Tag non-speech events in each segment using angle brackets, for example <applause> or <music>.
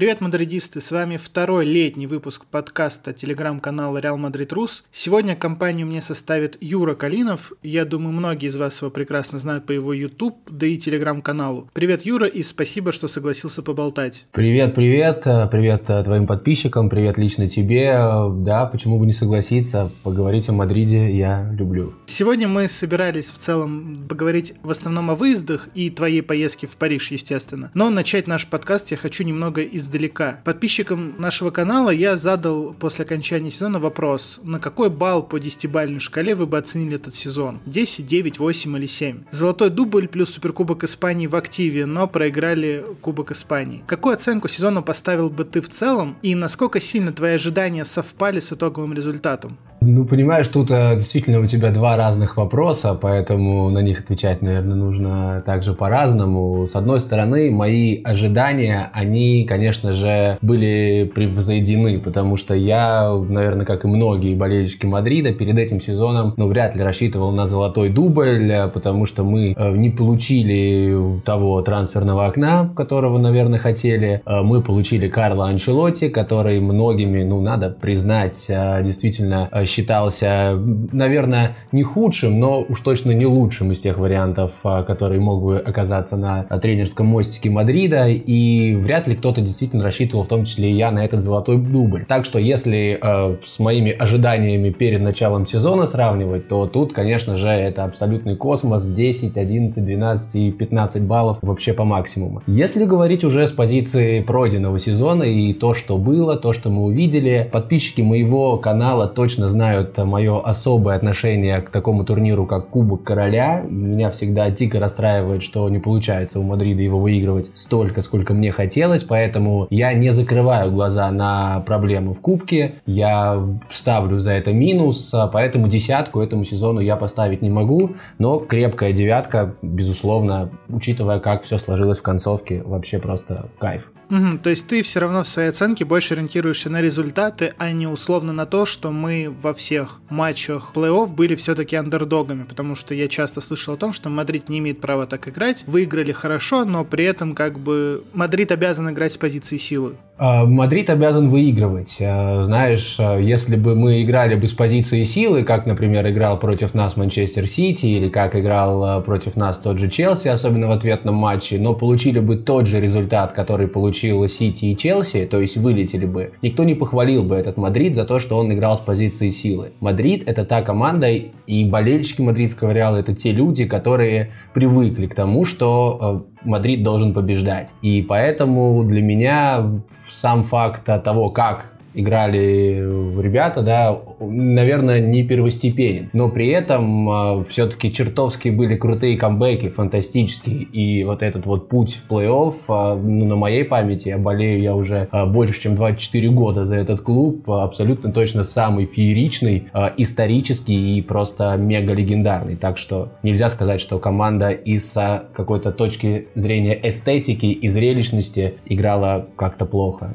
Привет, мадридисты! С вами второй летний выпуск подкаста телеграм-канала Реал Мадрид Рус. Сегодня компанию мне составит Юра Калинов. Я думаю, многие из вас его прекрасно знают по его YouTube, да и телеграм-каналу. Привет, Юра, и спасибо, что согласился поболтать. Привет, привет, привет твоим подписчикам, привет лично тебе. Да, почему бы не согласиться, поговорить о Мадриде я люблю. Сегодня мы собирались в целом поговорить в основном о выездах и твоей поездке в Париж, естественно. Но начать наш подкаст я хочу немного из издалека. Подписчикам нашего канала я задал после окончания сезона вопрос, на какой балл по 10-бальной шкале вы бы оценили этот сезон? 10, 9, 8 или 7? Золотой дубль плюс Суперкубок Испании в активе, но проиграли Кубок Испании. Какую оценку сезона поставил бы ты в целом и насколько сильно твои ожидания совпали с итоговым результатом? Ну, понимаешь, тут э, действительно у тебя два разных вопроса, поэтому на них отвечать, наверное, нужно также по-разному. С одной стороны, мои ожидания, они, конечно же, были превзойдены, потому что я, наверное, как и многие болельщики Мадрида, перед этим сезоном, ну, вряд ли рассчитывал на золотой дубль, э, потому что мы э, не получили того трансферного окна, которого, наверное, хотели. Мы получили Карла Анчелотти, который многими, ну, надо признать, действительно считался, наверное, не худшим, но уж точно не лучшим из тех вариантов, которые мог бы оказаться на тренерском мостике Мадрида, и вряд ли кто-то действительно рассчитывал, в том числе и я, на этот золотой дубль. Так что если э, с моими ожиданиями перед началом сезона сравнивать, то тут, конечно же, это абсолютный космос, 10, 11, 12 и 15 баллов вообще по максимуму. Если говорить уже с позиции пройденного сезона и то, что было, то, что мы увидели, подписчики моего канала точно знают мое особое отношение к такому турниру, как Кубок Короля. Меня всегда дико расстраивает, что не получается у Мадрида его выигрывать столько, сколько мне хотелось, поэтому я не закрываю глаза на проблемы в Кубке, я ставлю за это минус, поэтому десятку этому сезону я поставить не могу, но крепкая девятка, безусловно, учитывая, как все сложилось в концовке, вообще просто кайф. Угу, то есть ты все равно в своей оценке больше ориентируешься на результаты, а не условно на то, что мы во всех матчах плей-офф были все-таки андердогами, потому что я часто слышал о том, что Мадрид не имеет права так играть, выиграли хорошо, но при этом как бы Мадрид обязан играть с позиции силы. А, Мадрид обязан выигрывать. А, знаешь, а, если бы мы играли бы с позиции силы, как, например, играл против нас Манчестер Сити или как играл против нас тот же Челси, особенно в ответном матче, но получили бы тот же результат, который получил Сити и Челси, то есть вылетели бы, никто не похвалил бы этот Мадрид за то, что он играл с позиции силы. Мадрид — это та команда, и болельщики мадридского Реала — это те люди, которые привыкли к тому, что Мадрид должен побеждать. И поэтому для меня сам факт того, как играли ребята, да, наверное, не первостепенен. Но при этом э, а, все-таки чертовски были крутые камбэки, фантастические. И вот этот вот путь плей-офф, э, ну, на моей памяти, я болею я уже э, больше, чем 24 года за этот клуб, абсолютно точно самый фееричный, э, исторический и просто мега легендарный. Так что нельзя сказать, что команда из какой-то точки зрения эстетики и зрелищности играла как-то плохо.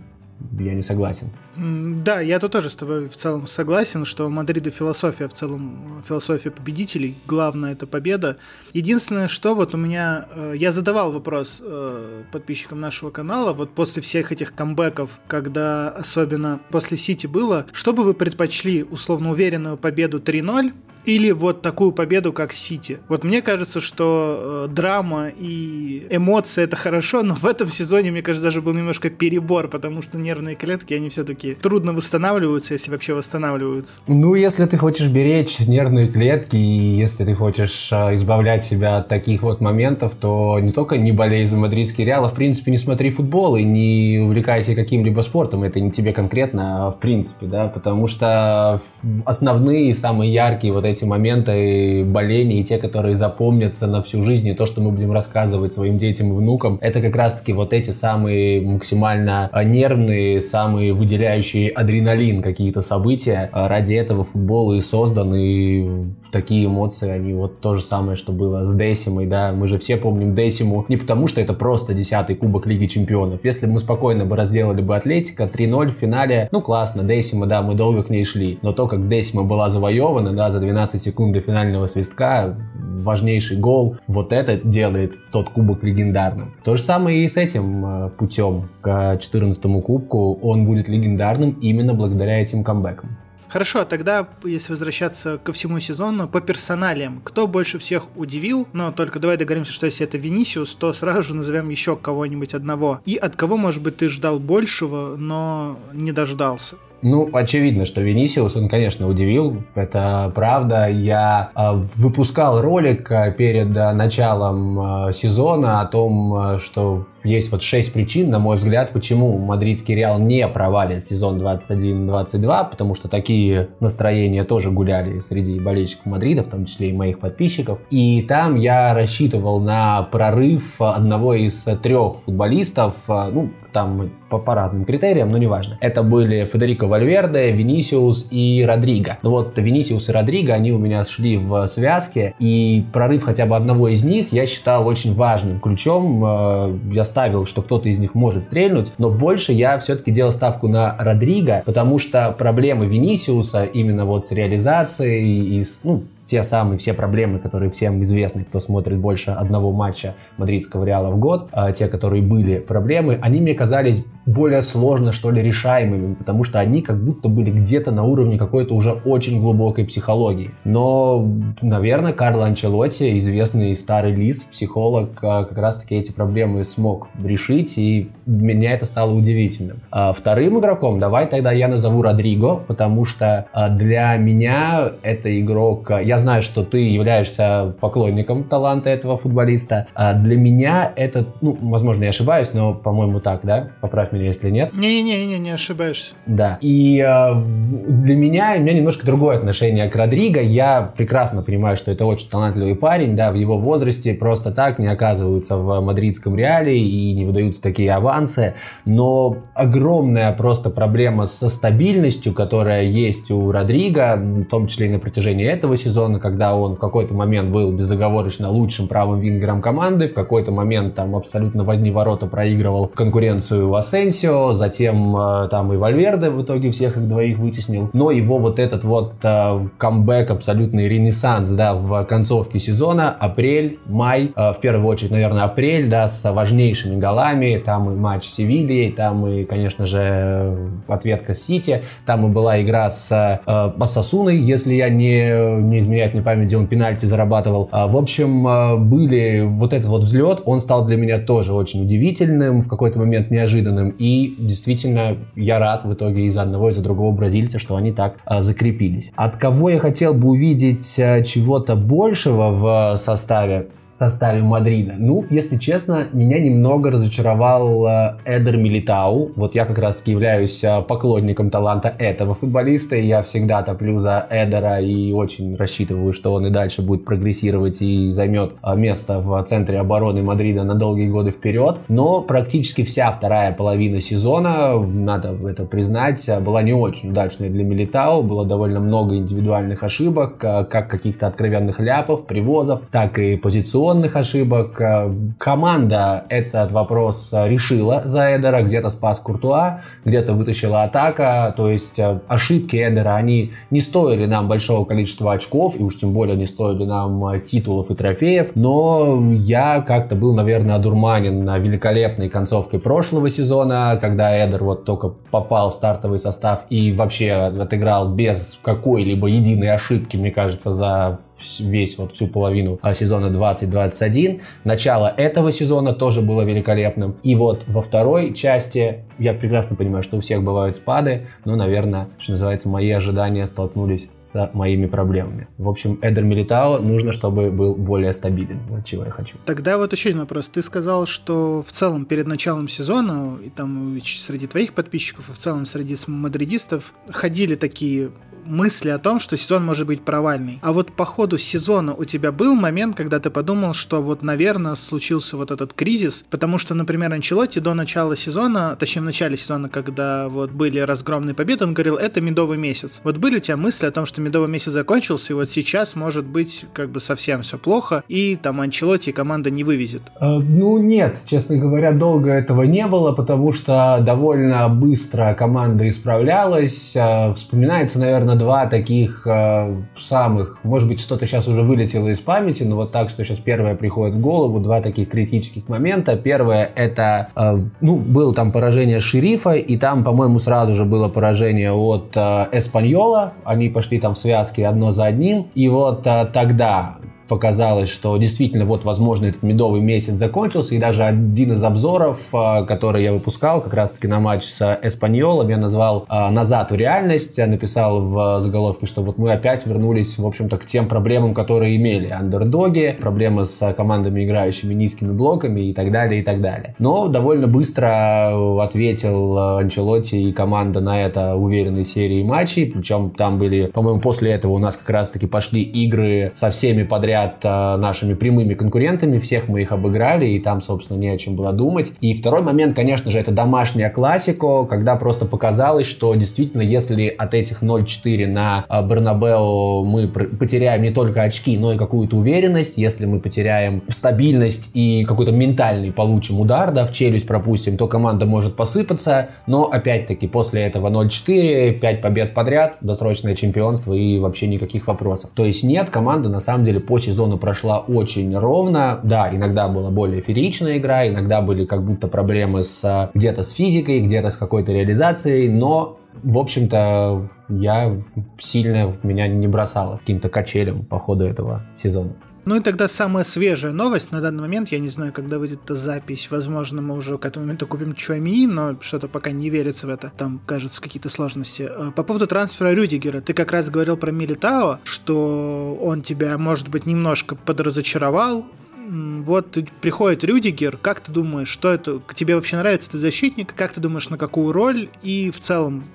Я не согласен. Да, я тут тоже с тобой в целом согласен, что у Мадрида философия в целом, философия победителей, главное это победа. Единственное, что вот у меня, э, я задавал вопрос э, подписчикам нашего канала, вот после всех этих камбэков, когда особенно после Сити было, что бы вы предпочли, условно уверенную победу 3-0 или вот такую победу, как Сити. Вот мне кажется, что э, драма и эмоции это хорошо, но <laughs> в этом сезоне, мне кажется, даже был немножко перебор, потому что нервные клетки, они все-таки трудно восстанавливаются, если вообще восстанавливаются. Ну, если ты хочешь беречь нервные клетки, и если ты хочешь э, избавлять себя от таких вот моментов, то не только не болей за мадридский Реал, а в принципе не смотри футбол и не увлекайся каким-либо спортом. Это не тебе конкретно, а в принципе, да, потому что основные, самые яркие вот эти эти моменты боления и те, которые запомнятся на всю жизнь, и то, что мы будем рассказывать своим детям и внукам, это как раз-таки вот эти самые максимально а, нервные, самые выделяющие адреналин какие-то события. А ради этого футбол и создан, и такие эмоции, они вот то же самое, что было с Десимой, да, мы же все помним Десиму не потому, что это просто десятый кубок Лиги Чемпионов. Если бы мы спокойно бы разделали бы Атлетика 3-0 в финале, ну классно, Десима, да, мы долго к ней шли, но то, как Десима была завоевана, да, за 12 15 секунд до финального свистка, важнейший гол, вот это делает тот кубок легендарным. То же самое и с этим э, путем к 14 кубку, он будет легендарным именно благодаря этим камбэкам. Хорошо, а тогда, если возвращаться ко всему сезону, по персоналиям, кто больше всех удивил? Но только давай договоримся, что если это Винисиус, то сразу же назовем еще кого-нибудь одного. И от кого, может быть, ты ждал большего, но не дождался? Ну, очевидно, что Венисиус, он, конечно, удивил. Это правда. Я э, выпускал ролик э, перед э, началом сезона о том, что есть вот шесть причин, на мой взгляд, почему мадридский Реал не провалит сезон 21-22, потому что такие настроения тоже гуляли среди болельщиков Мадрида, в том числе и моих подписчиков. И там я рассчитывал на прорыв одного из трех футболистов, ну, там по, по разным критериям, но неважно. Это были Федерико Вальверде, Винисиус и Родриго. Ну вот Винисиус и Родриго, они у меня шли в связке, и прорыв хотя бы одного из них я считал очень важным ключом. Э, я ставил, что кто-то из них может стрельнуть, но больше я все-таки делал ставку на Родриго, потому что проблемы Винисиуса именно вот с реализацией и с, ну, те самые все проблемы, которые всем известны, кто смотрит больше одного матча мадридского Реала в год, а те, которые были проблемы, они мне казались более сложно, что ли, решаемыми, потому что они как будто были где-то на уровне какой-то уже очень глубокой психологии. Но, наверное, Карло Анчелотти, известный старый лис, психолог, а, как раз-таки эти проблемы смог решить, и меня это стало удивительным. А вторым игроком давай тогда я назову Родриго, потому что а, для меня это игрок... Я знаю, что ты являешься поклонником таланта этого футболиста. А для меня это, ну, возможно, я ошибаюсь, но, по-моему, так, да? Поправь меня, если нет. Не-не-не, не ошибаешься. Да. И э, для меня, у меня немножко другое отношение к Родриго. Я прекрасно понимаю, что это очень талантливый парень, да, в его возрасте просто так не оказываются в мадридском реале и не выдаются такие авансы. Но огромная просто проблема со стабильностью, которая есть у Родриго, в том числе и на протяжении этого сезона, когда он в какой-то момент был безоговорочно лучшим правым вингером команды, в какой-то момент там абсолютно в одни ворота проигрывал конкуренцию Асенсио, затем э, там и Вальверде в итоге всех их двоих вытеснил. Но его вот этот вот э, камбэк, абсолютный ренессанс, да, в концовке сезона, апрель, май, э, в первую очередь, наверное, апрель, да, с важнейшими голами, там и матч с Севильей, там и, конечно же, ответка с Сити, там и была игра с э, Басасуной, если я не, не изменяю мне память, где он пенальти зарабатывал. А, в общем, э, были вот этот вот взлет, он стал для меня тоже очень удивительным, в какой-то момент неожиданным, и действительно, я рад в итоге из одного, из другого бразильца, что они так а, закрепились. От кого я хотел бы увидеть а, чего-то большего в составе? Составе Мадрида. Ну, если честно, меня немного разочаровал э, Эдер Милитау. Вот я как раз являюсь э, поклонником таланта этого футболиста, и я всегда топлю за Эдера и очень рассчитываю, что он и дальше будет прогрессировать и займет э, место в центре обороны Мадрида на долгие годы вперед. Но практически вся вторая половина сезона, надо это признать, была не очень удачной для Милитау. Было довольно много индивидуальных ошибок, как каких-то откровенных ляпов, привозов, так и позиционных позиционных ошибок. Э, команда этот вопрос решила за Эдера, где-то спас Куртуа, где-то вытащила атака, то есть э, ошибки Эдера, они не стоили нам большого количества очков, и уж тем более не стоили нам э, титулов и трофеев, но я как-то был, наверное, одурманен великолепной концовкой прошлого сезона, когда Эдер вот только попал в стартовый состав и вообще отыграл без какой-либо единой ошибки, мне кажется, за весь вот всю половину а, сезона 2021. Начало этого сезона тоже было великолепным. И вот во второй части я прекрасно понимаю, что у всех бывают спады, но, наверное, что называется, мои ожидания столкнулись с моими проблемами. В общем, Эдер Милитао нужно, чтобы был более стабилен. Вот чего я хочу. Тогда вот еще один вопрос. Ты сказал, что в целом перед началом сезона, и там среди твоих подписчиков, и в целом среди мадридистов ходили такие мысли о том, что сезон может быть провальный. А вот по ходу сезона у тебя был момент, когда ты подумал, что вот, наверное, случился вот этот кризис, потому что, например, Анчелотти до начала сезона, точнее, в начале сезона, когда вот были разгромные победы, он говорил, это медовый месяц. Вот были у тебя мысли о том, что медовый месяц закончился, и вот сейчас может быть как бы совсем все плохо, и там Анчелотти команда не вывезет? Э, ну, нет, честно говоря, долго этого не было, потому что довольно быстро команда исправлялась. Э, вспоминается, наверное, два таких э, самых, может быть, что-то сейчас уже вылетело из памяти, но вот так, что сейчас первое приходит в голову, два таких критических момента. Первое это, э, ну, было там поражение шерифа, и там, по-моему, сразу же было поражение от э, Эспаньола. Они пошли там в связке одно за одним. И вот э, тогда показалось, что действительно вот, возможно, этот медовый месяц закончился, и даже один из обзоров, а, который я выпускал как раз-таки на матч с Эспаньолом, я назвал а, «Назад в реальность», я написал в заголовке, что вот мы опять вернулись, в общем-то, к тем проблемам, которые имели андердоги, проблемы с командами, играющими низкими блоками и так далее, и так далее. Но довольно быстро ответил Анчелотти и команда на это уверенной серии матчей, причем там были, по-моему, после этого у нас как раз-таки пошли игры со всеми подряд говорят, э, нашими прямыми конкурентами, всех мы их обыграли, и там, собственно, не о чем было думать. И второй момент, конечно же, это домашняя классика, когда просто показалось, что действительно, если от этих 0-4 на э, Бернабео мы потеряем не только очки, но и какую-то уверенность, если мы потеряем стабильность и какой-то ментальный получим удар, да, в челюсть пропустим, то команда может посыпаться, но опять-таки после этого 0-4, 5 побед подряд, досрочное чемпионство и вообще никаких вопросов. То есть нет, команда на самом деле по сезона прошла очень ровно. Да, иногда была более фееричная игра, иногда были как будто проблемы с а, где-то с физикой, где-то с какой-то реализацией, но в общем-то, я сильно меня не бросало каким-то качелем по ходу этого сезона. Ну и тогда самая свежая новость. На данный момент, я не знаю, когда выйдет эта запись, возможно, мы уже к этому моменту купим Чуамии, но что-то пока не верится в это, там, кажется, какие-то сложности. Э, по поводу трансфера Рюдигера, ты как раз говорил про Милитао, что он тебя, может быть, немножко подразочаровал, вот приходит Рюдигер, как ты думаешь, что это, тебе вообще нравится этот защитник, как ты думаешь, на какую роль, и в целом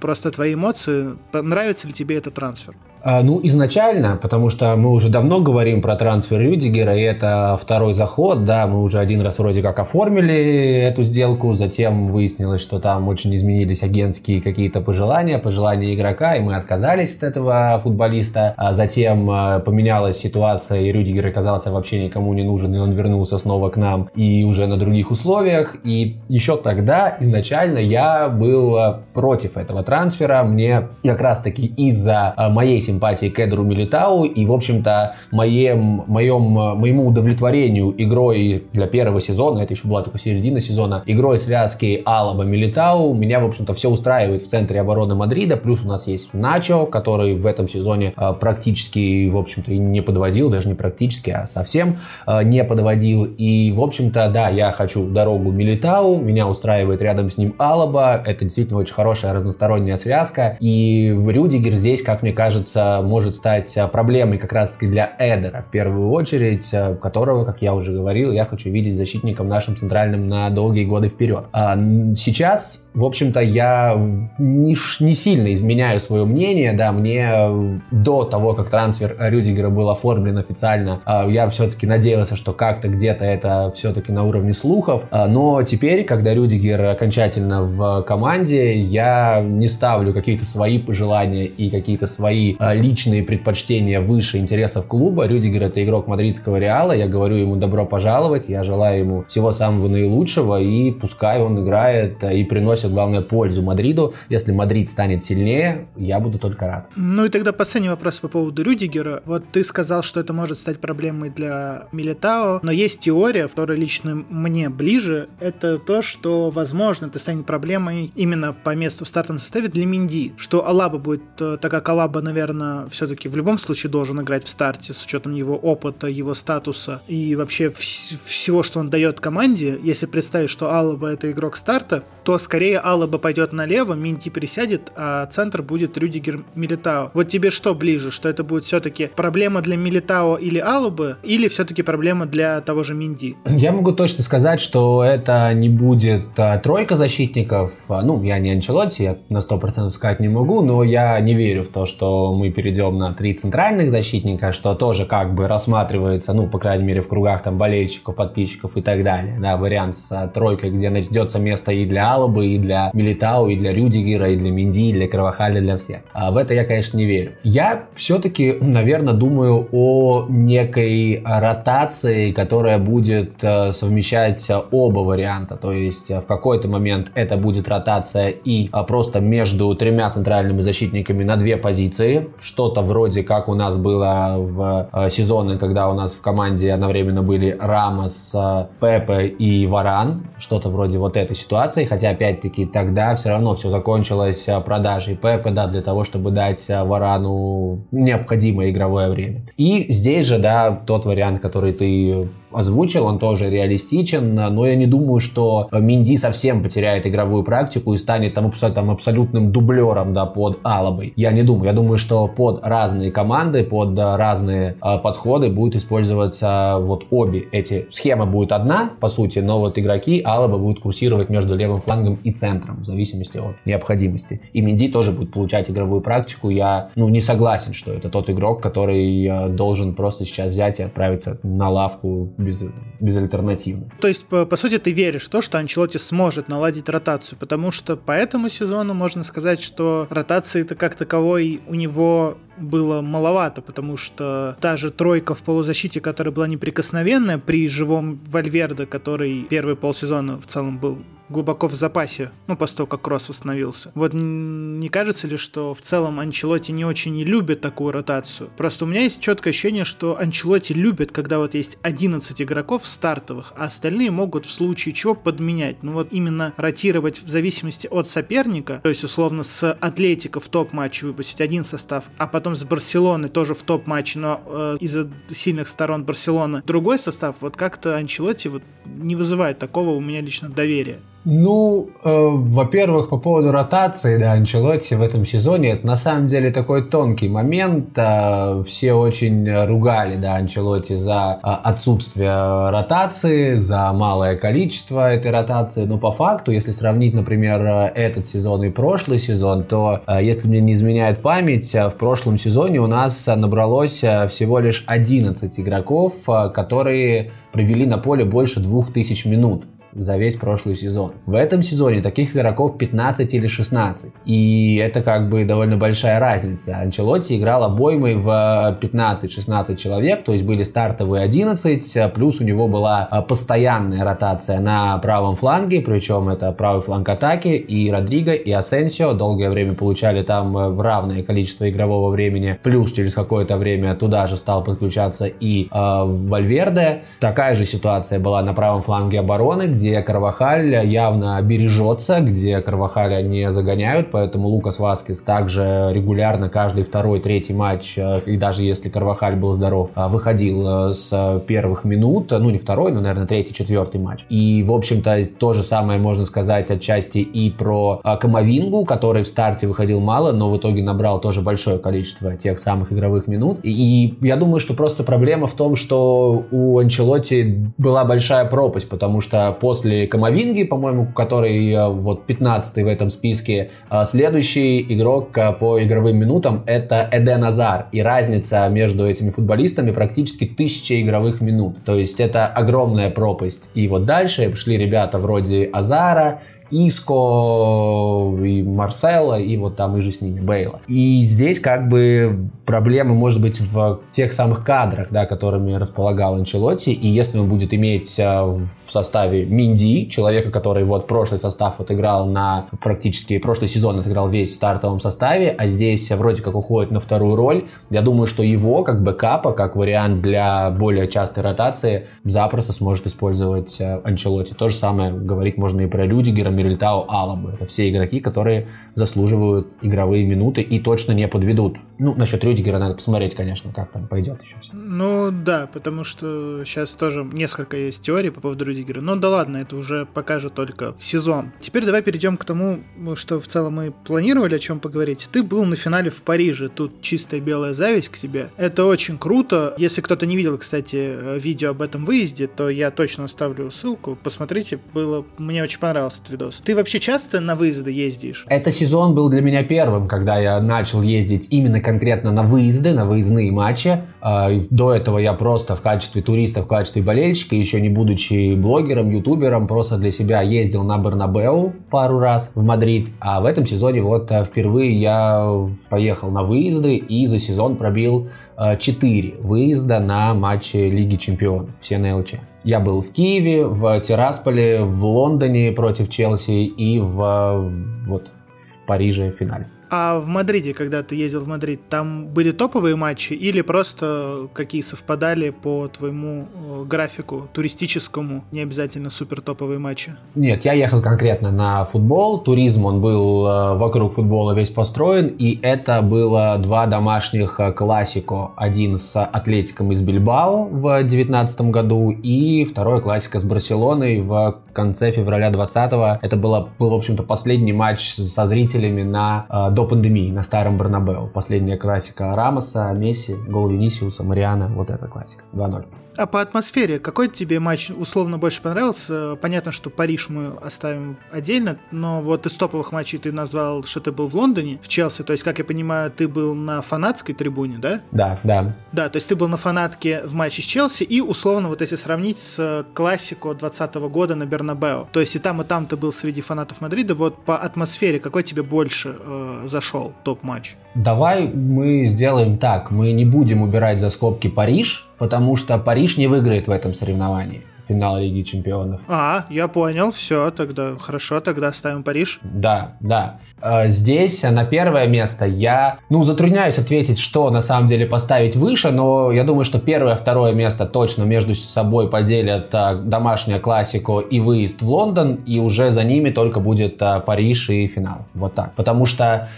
просто твои эмоции, нравится ли тебе этот трансфер? А, ну, изначально, потому что мы уже давно говорим про трансфер Рюдигера, и это второй заход, да, мы уже один раз вроде как оформили эту сделку, затем выяснилось, что там очень изменились агентские какие-то пожелания, пожелания игрока, и мы отказались от этого футболиста. А затем а, поменялась ситуация, и Рюдигер оказался вообще никому не нужен, и он вернулся снова к нам, и уже на других условиях. И еще тогда, изначально, я был против этого трансфера. Мне как раз-таки из-за моей симпатии симпатии к Эдру Милитау и, в общем-то, моем, моем, моему удовлетворению игрой для первого сезона, это еще была только середина сезона, игрой связки Алаба Милитау, меня, в общем-то, все устраивает в центре обороны Мадрида, плюс у нас есть Начо, который в этом сезоне э, практически, в общем-то, и не подводил, даже не практически, а совсем э, не подводил, и, в общем-то, да, я хочу дорогу Милитау, меня устраивает рядом с ним Алаба, это действительно очень хорошая разносторонняя связка, и Рюдигер здесь, как мне кажется, может стать а, проблемой как раз-таки для Эдера в первую очередь, а, которого, как я уже говорил, я хочу видеть защитником нашим центральным на долгие годы вперед. А сейчас, в общем-то, я не, не сильно изменяю свое мнение, да, мне э, до того, как трансфер Рюдигера был оформлен официально, я все-таки надеялся, что как-то где-то это все-таки на уровне слухов, но теперь, когда Рюдигер окончательно в команде, я не ставлю какие-то свои пожелания и какие-то свои личные предпочтения выше интересов клуба. Рюдигер это игрок мадридского Реала. Я говорю ему добро пожаловать. Я желаю ему всего самого наилучшего. И пускай он играет и приносит, главное, пользу Мадриду. Если Мадрид станет сильнее, я буду только рад. Ну и тогда последний вопрос по поводу Рюдигера. Вот ты сказал, что это может стать проблемой для Милитао, но есть теория, которая лично мне ближе. Это то, что, возможно, это станет проблемой именно по месту в стартовом составе для Минди. Что Алаба будет, э, так как Алаба, наверное, наверное, все-таки в любом случае должен играть в старте с учетом его опыта, его статуса и вообще вс- всего, что он дает команде. Если представить, что Алаба это игрок старта, то скорее Алаба пойдет налево, Минти присядет, а центр будет Рюдигер Милитао. Вот тебе что ближе, что это будет все-таки проблема для Милитао или Алабы, или все-таки проблема для того же Минди? Я могу точно сказать, что это не будет а, тройка защитников. А, ну, я не Анчелотти, я на 100% сказать не могу, но я не верю в то, что мы перейдем на три центральных защитника, что тоже как бы рассматривается, ну, по крайней мере, в кругах там болельщиков, подписчиков и так далее. Да, вариант с а, тройкой, где найдется место и для Алабы, и для Милитау, и для Рюдигера, и для Минди, и для Кровахаля, для всех. А в это я, конечно, не верю. Я все-таки, наверное, думаю о некой ротации, которая будет э, совмещать оба варианта. То есть э, в какой-то момент это будет ротация и э, просто между тремя центральными защитниками на две позиции. Что-то вроде как у нас было в сезоны, когда у нас в команде одновременно были Рамос, Пепе и Варан. Что-то вроде вот этой ситуации. Хотя, опять-таки, тогда все равно все закончилось продажей Пепе, да, для того, чтобы дать Варану необходимое игровое время. И здесь же, да, тот вариант, который ты озвучил, он тоже реалистичен, но я не думаю, что Минди совсем потеряет игровую практику и станет там, там абсолютным дублером да, под Алабой. Я не думаю. Я думаю, что под разные команды, под разные э, подходы будет использоваться вот обе эти. Схема будет одна, по сути, но вот игроки Алаба будут курсировать между левым флангом и центром, в зависимости от необходимости. И Минди тоже будет получать игровую практику. Я ну, не согласен, что это тот игрок, который э, должен просто сейчас взять и отправиться на лавку без, безальтернативно. То есть, по, по сути, ты веришь в то, что Анчелоти сможет наладить ротацию, потому что по этому сезону можно сказать, что ротации-то как таковой у него было маловато, потому что та же тройка в полузащите, которая была неприкосновенная при живом Вальверде, который первый полсезона в целом был глубоко в запасе, ну, после того, как Кросс установился. Вот не кажется ли, что в целом Анчелоти не очень любит такую ротацию? Просто у меня есть четкое ощущение, что Анчелоти любит, когда вот есть 11 игроков стартовых, а остальные могут в случае чего подменять. Ну вот именно ротировать в зависимости от соперника, то есть условно с Атлетика в топ-матч выпустить один состав, а потом с Барселоны тоже в топ-матч, но э, из-за сильных сторон Барселоны другой состав, вот как-то Анчелоти вот не вызывает такого у меня лично доверия. Ну, э, во-первых, по поводу ротации, да, Анчелотти в этом сезоне, это на самом деле такой тонкий момент. Э, все очень ругали, да, Анчелотти за э, отсутствие ротации, за малое количество этой ротации, но по факту, если сравнить, например, этот сезон и прошлый сезон, то, э, если мне не изменяет память, э, в прошлом сезоне у нас набралось э, всего лишь 11 игроков, э, которые провели на поле больше 2000 минут за весь прошлый сезон. В этом сезоне таких игроков 15 или 16. И это как бы довольно большая разница. Анчелотти играл обоймой в 15-16 человек, то есть были стартовые 11, плюс у него была а, постоянная ротация на правом фланге, причем это правый фланг атаки, и Родриго, и Асенсио долгое время получали там э, равное количество игрового времени, плюс через какое-то время туда же стал подключаться и э, Вальверде. Такая же ситуация была на правом фланге обороны, где где Карвахаль явно бережется, где Карвахаля не загоняют, поэтому Лукас Васкис также регулярно каждый второй, третий матч, э, и даже если Карвахаль был здоров, э, выходил э, с первых минут, ну не второй, но, наверное, третий, четвертый матч. И, в общем-то, то же самое можно сказать отчасти и про Камовингу, который в старте выходил мало, но в итоге набрал тоже большое количество тех самых игровых минут. И я думаю, что просто проблема в том, что у Анчелоти была большая пропасть, потому что после Камовинги, по-моему, который э, вот 15 в этом списке. А следующий игрок э, по игровым минутам это Эден Азар. И разница между этими футболистами практически тысяча игровых минут. То есть это огромная пропасть. И вот дальше пришли ребята вроде Азара, Иско, и Марсела, и вот там и же с ними Бейла. И здесь как бы проблемы может быть в тех самых кадрах, да, которыми располагал Анчелотти, и если он будет иметь э, в составе Минди, человека, который вот прошлый состав отыграл на практически, прошлый сезон отыграл весь в стартовом составе, а здесь вроде как уходит на вторую роль, я думаю, что его как бэкапа, как вариант для более частой ротации, запросто сможет использовать э, Анчелотти. То же самое говорить можно и про Людигера, Мирильтау, Алабы. Это все игроки, которые заслуживают игровые минуты и точно не подведут. Ну, насчет Рюдигера надо посмотреть, конечно, как там пойдет еще все. Ну, да, потому что сейчас тоже несколько есть теорий по поводу Рюдигера. Но да ладно, это уже покажет только сезон. Теперь давай перейдем к тому, что в целом мы планировали о чем поговорить. Ты был на финале в Париже, тут чистая белая зависть к тебе. Это очень круто. Если кто-то не видел, кстати, видео об этом выезде, то я точно оставлю ссылку. Посмотрите, было... Мне очень понравился этот видос. Ты вообще часто на выезды ездишь? Это сезон был для меня первым, когда я начал ездить именно конкретно на выезды, на выездные матчи. А, до этого я просто в качестве туриста, в качестве болельщика, еще не будучи блогером, ютубером, просто для себя ездил на Бернабеу пару раз в Мадрид. А в этом сезоне вот э, впервые я поехал на выезды и за сезон пробил 4 э, выезда на матчи Лиги Чемпионов, все на ЛЧ. Я был в Киеве, в Тирасполе, в Лондоне против Челси и в, вот, в Париже в финале. А в Мадриде, когда ты ездил в Мадрид, там были топовые матчи или просто какие совпадали по твоему э, графику туристическому, не обязательно супер топовые матчи? Нет, я ехал конкретно на футбол. Туризм, он был э, вокруг футбола весь построен, и это было два домашних э, классико. Один с Атлетиком из Бильбао в 2019 году и второй классико с Барселоной в конце февраля 2020. Это было, был, в общем-то, последний матч со зрителями на до пандемии на старом Барнабеу. Последняя классика Рамоса, Месси, гол Винисиуса, Мариана. Вот эта классика. 2-0. А по атмосфере, какой тебе матч условно больше понравился? Понятно, что Париж мы оставим отдельно, но вот из топовых матчей ты назвал, что ты был в Лондоне, в Челси. То есть, как я понимаю, ты был на фанатской трибуне, да? Да, да. Да, то есть ты был на фанатке в матче с Челси, и условно, вот если сравнить с классику 2020 года на Бернабео. То есть и там, и там ты был среди фанатов Мадрида. Вот по атмосфере, какой тебе больше э, зашел топ-матч? Давай мы сделаем так. Мы не будем убирать за скобки Париж, потому что Париж не выиграет в этом соревновании финал Лиги Чемпионов. А, я понял, все, тогда хорошо, тогда ставим Париж. Да, да. А, здесь на первое место я, ну, затрудняюсь ответить, что на самом деле поставить выше, но я думаю, что первое, второе место точно между собой поделят а, домашняя классику и выезд в Лондон, и уже за ними только будет а, Париж и финал. Вот так. Потому что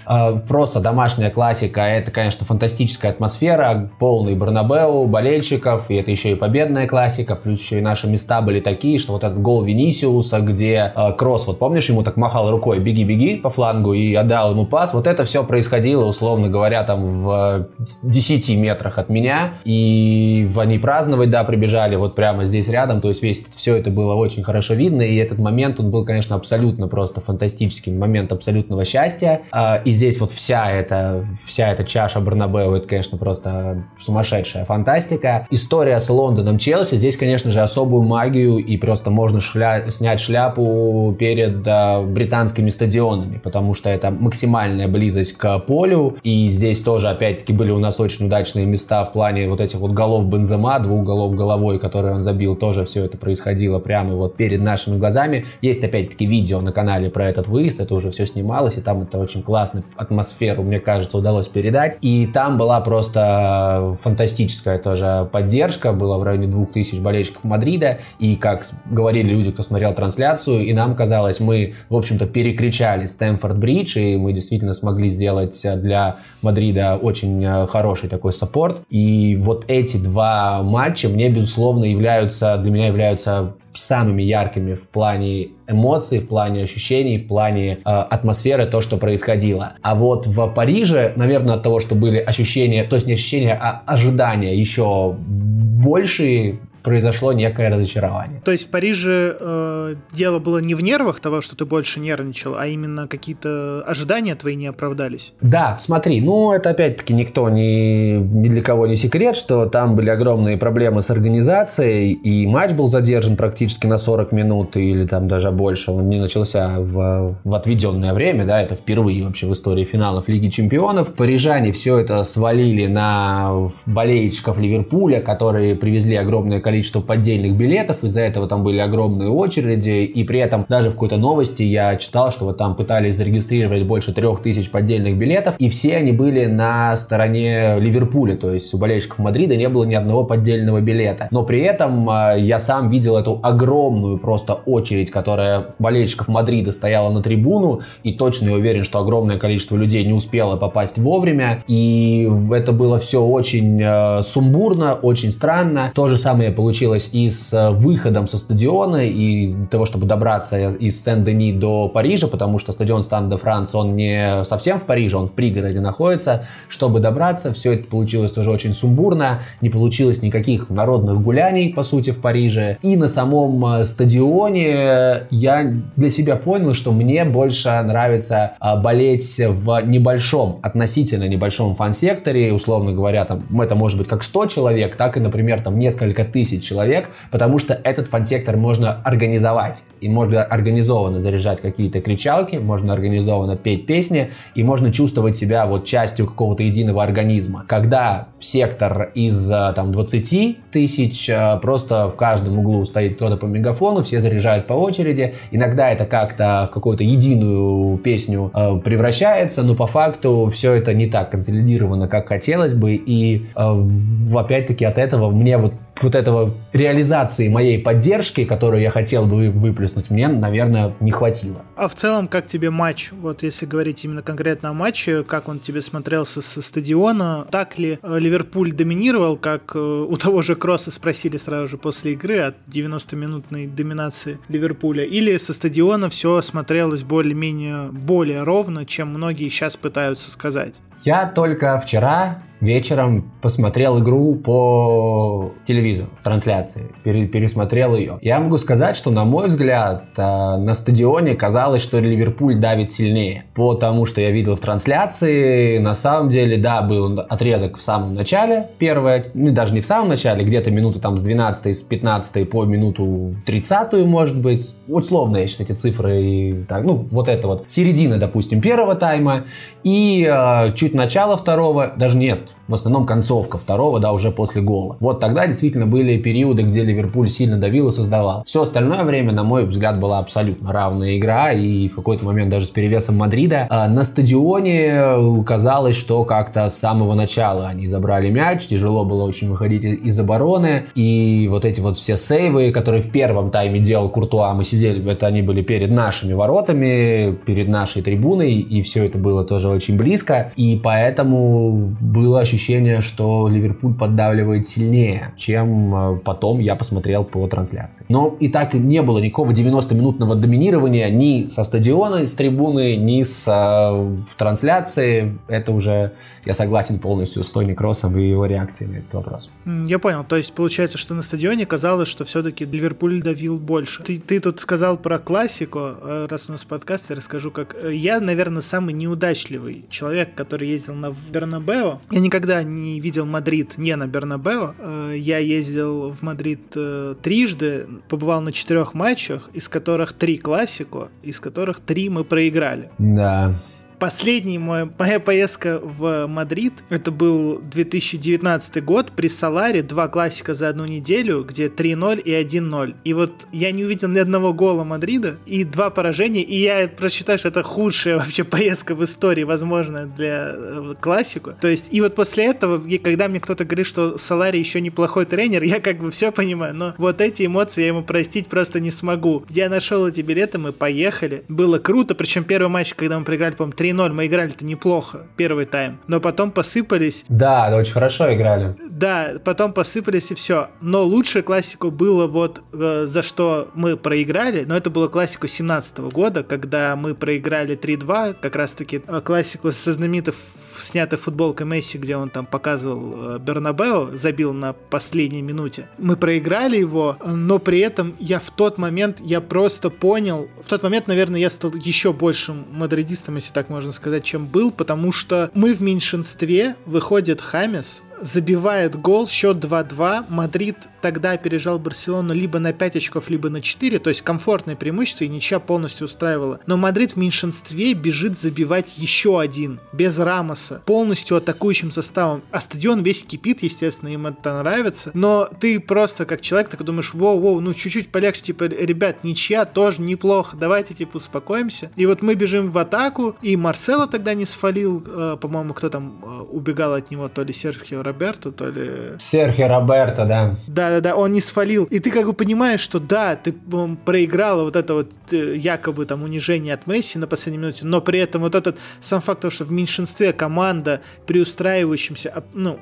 просто домашняя классика, это, конечно, фантастическая атмосфера, полный Барнабеу, болельщиков, и это еще и победная классика, плюс еще и наша места были такие, что вот этот гол Винисиуса, где э, Кросс, вот помнишь, ему так махал рукой, беги-беги по флангу и отдал ему пас, вот это все происходило, условно говоря, там в 10 метрах от меня, и они праздновать, да, прибежали вот прямо здесь рядом, то есть весь все это было очень хорошо видно, и этот момент, он был, конечно, абсолютно просто фантастический, момент абсолютного счастья, э, и здесь вот вся эта, вся эта чаша Барнабеу, это, конечно, просто сумасшедшая фантастика. История с Лондоном Челси, здесь, конечно же, особую магию, и просто можно шля... снять шляпу перед а, британскими стадионами, потому что это максимальная близость к полю, и здесь тоже, опять-таки, были у нас очень удачные места в плане вот этих вот голов Бензема, двух голов головой, которые он забил, тоже все это происходило прямо вот перед нашими глазами. Есть, опять-таки, видео на канале про этот выезд, это уже все снималось, и там это очень классно атмосферу, мне кажется, удалось передать. И там была просто фантастическая тоже поддержка, было в районе 2000 болельщиков Мадрида, и как говорили люди, кто смотрел трансляцию, и нам казалось, мы, в общем-то, перекричали Стэнфорд Бридж, и мы действительно смогли сделать для Мадрида очень э, хороший такой саппорт. И вот эти два матча мне, безусловно, являются, для меня являются самыми яркими в плане эмоций, в плане ощущений, в плане э, атмосферы, то, что происходило. А вот в Париже, наверное, от того, что были ощущения, то есть не ощущения, а ожидания еще большие, произошло некое разочарование. То есть в Париже э, дело было не в нервах того, что ты больше нервничал, а именно какие-то ожидания твои не оправдались? Да, смотри, ну это опять-таки никто не, ни для кого не секрет, что там были огромные проблемы с организацией, и матч был задержан практически на 40 минут или там даже больше. Он не начался в, в отведенное время, да, это впервые вообще в истории финалов Лиги Чемпионов. Парижане все это свалили на болельщиков Ливерпуля, которые привезли огромное количество количество поддельных билетов, из-за этого там были огромные очереди, и при этом даже в какой-то новости я читал, что вот там пытались зарегистрировать больше трех тысяч поддельных билетов, и все они были на стороне Ливерпуля, то есть у болельщиков Мадрида не было ни одного поддельного билета. Но при этом а, я сам видел эту огромную просто очередь, которая болельщиков Мадрида стояла на трибуну, и точно я уверен, что огромное количество людей не успело попасть вовремя, и это было все очень э, сумбурно, очень странно. То же самое получилось и с выходом со стадиона, и для того, чтобы добраться из Сен-Дени до Парижа, потому что стадион Стан де Франс, он не совсем в Париже, он в пригороде находится. Чтобы добраться, все это получилось тоже очень сумбурно, не получилось никаких народных гуляний, по сути, в Париже. И на самом э, стадионе я для себя понял, что мне больше нравится э, болеть в небольшом, относительно небольшом фан-секторе, условно говоря, там, это может быть как 100 человек, так и, например, там несколько тысяч человек, потому что этот фан-сектор можно организовать. И можно организованно заряжать какие-то кричалки, можно организованно петь песни, и можно чувствовать себя вот частью какого-то единого организма. Когда сектор из э, там 20 тысяч, э, просто в каждом углу стоит кто-то по мегафону, все заряжают по очереди. Иногда это как-то в какую-то единую песню э, превращается, но по факту все это не так консолидировано, как хотелось бы. И опять-таки от этого мне вот вот этого реализации моей поддержки, которую я хотел бы выплеснуть, мне, наверное, не хватило. А в целом, как тебе матч? Вот если говорить именно конкретно о матче, как он тебе смотрелся со стадиона? Так ли э, Ливерпуль доминировал, как э, у того же Кросса спросили сразу же после игры от 90-минутной доминации Ливерпуля? Или со стадиона все смотрелось более-менее более ровно, чем многие сейчас пытаются сказать? Я только вчера вечером посмотрел игру по телевизору, трансляции, пересмотрел ее. Я могу сказать, что, на мой взгляд, э, на стадионе казалось, что Ливерпуль давит сильнее. Потому что я видел в трансляции, на самом деле, да, был отрезок в самом начале, первое, ну, даже не в самом начале, где-то минуты там с 12 с 15 по минуту 30 может быть. Условно я сейчас эти цифры, так, ну, вот это вот, середина, допустим, первого тайма, и э, чуть начало второго, даже нет, в основном концовка второго, да, уже после гола. Вот тогда действительно были периоды, где Ливерпуль сильно давил и создавал. Все остальное время, на мой взгляд, была абсолютно равная игра, и в какой-то момент даже с перевесом Мадрида. А на стадионе казалось, что как-то с самого начала они забрали мяч, тяжело было очень выходить из обороны, и вот эти вот все сейвы, которые в первом тайме делал Куртуа, мы сидели, это они были перед нашими воротами, перед нашей трибуной, и все это было тоже очень близко, и поэтому было ощущение, что Ливерпуль поддавливает сильнее, чем э, потом я посмотрел по трансляции. Но и так не было никакого 90-минутного доминирования ни со стадиона, с трибуны, ни с, э, в трансляции. Это уже я согласен полностью с Тони Кроссом и его реакцией на этот вопрос. Я понял. То есть получается, что на стадионе казалось, что все-таки Ливерпуль давил больше. Ты, ты тут сказал про классико. Э, раз у нас подкаст, я расскажу, как... Я, наверное, самый неудачливый человек, который ездил на Бернабеу. Я никогда не видел Мадрид не на Бернабеу. Э, я ездил в Мадрид э, трижды, побывал на четырех матчах, из которых три классико, из которых три мы проиграли. Да. Последний мой, моя поездка в Мадрид, это был 2019 год при Солари, два классико за одну неделю, где 3-0 и 1-0. И вот я не увидел ни одного гола Мадрида и два поражения, и я просто считаю, что это худшая вообще поездка в истории, возможно, для э, классико. То есть, и вот после этого, когда мне кто-то говорит, что Солари еще неплохой тренер, <laughs> я как бы все понимаю, но вот эти эмоции я ему простить просто не смогу. Я нашел эти билеты, мы поехали. Было круто, причем первый матч, когда мы проиграли, по-моему, 3-0 мы играли-то неплохо, первый тайм. Но потом посыпались. Да, очень хорошо играли. Да, потом посыпались и все. Но лучшее классико было вот э, за что мы проиграли, но это было классико 17 года, когда мы проиграли 3-2, как раз таки э, классико со знаменитой снятой футболкой Месси, где он там показывал э, Бернабеу, забил на последней минуте. Мы проиграли его, но при этом я в тот момент, я просто понял, в тот момент, наверное, я стал еще большим мадридистом, если так можно сказать, чем был, потому что мы в меньшинстве, выходит Хамес, забивает гол, счет 2-2. Мадрид тогда опережал Барселону либо на 5 очков, либо на 4, то есть комфортное преимущество, и ничья полностью устраивала. Но Мадрид в меньшинстве бежит забивать еще один, без Рамоса, полностью атакующим составом. А стадион весь кипит, естественно, им это нравится. Но ты просто как человек так думаешь, воу-воу, ну чуть-чуть полегче, типа, ребят, ничья тоже неплохо, давайте, типа, успокоимся. И вот мы бежим в атаку, и Марсело тогда не сфалил, э, по-моему, кто там э, убегал от него, то ли Серхио Роберто, то ли... Серхио Роберто, да. Да-да-да, он не свалил. И ты как бы понимаешь, что да, ты проиграла вот это вот э, якобы там унижение от Месси на последней минуте, но при этом вот этот сам факт того, что в меньшинстве команда при устраивающемся, ну,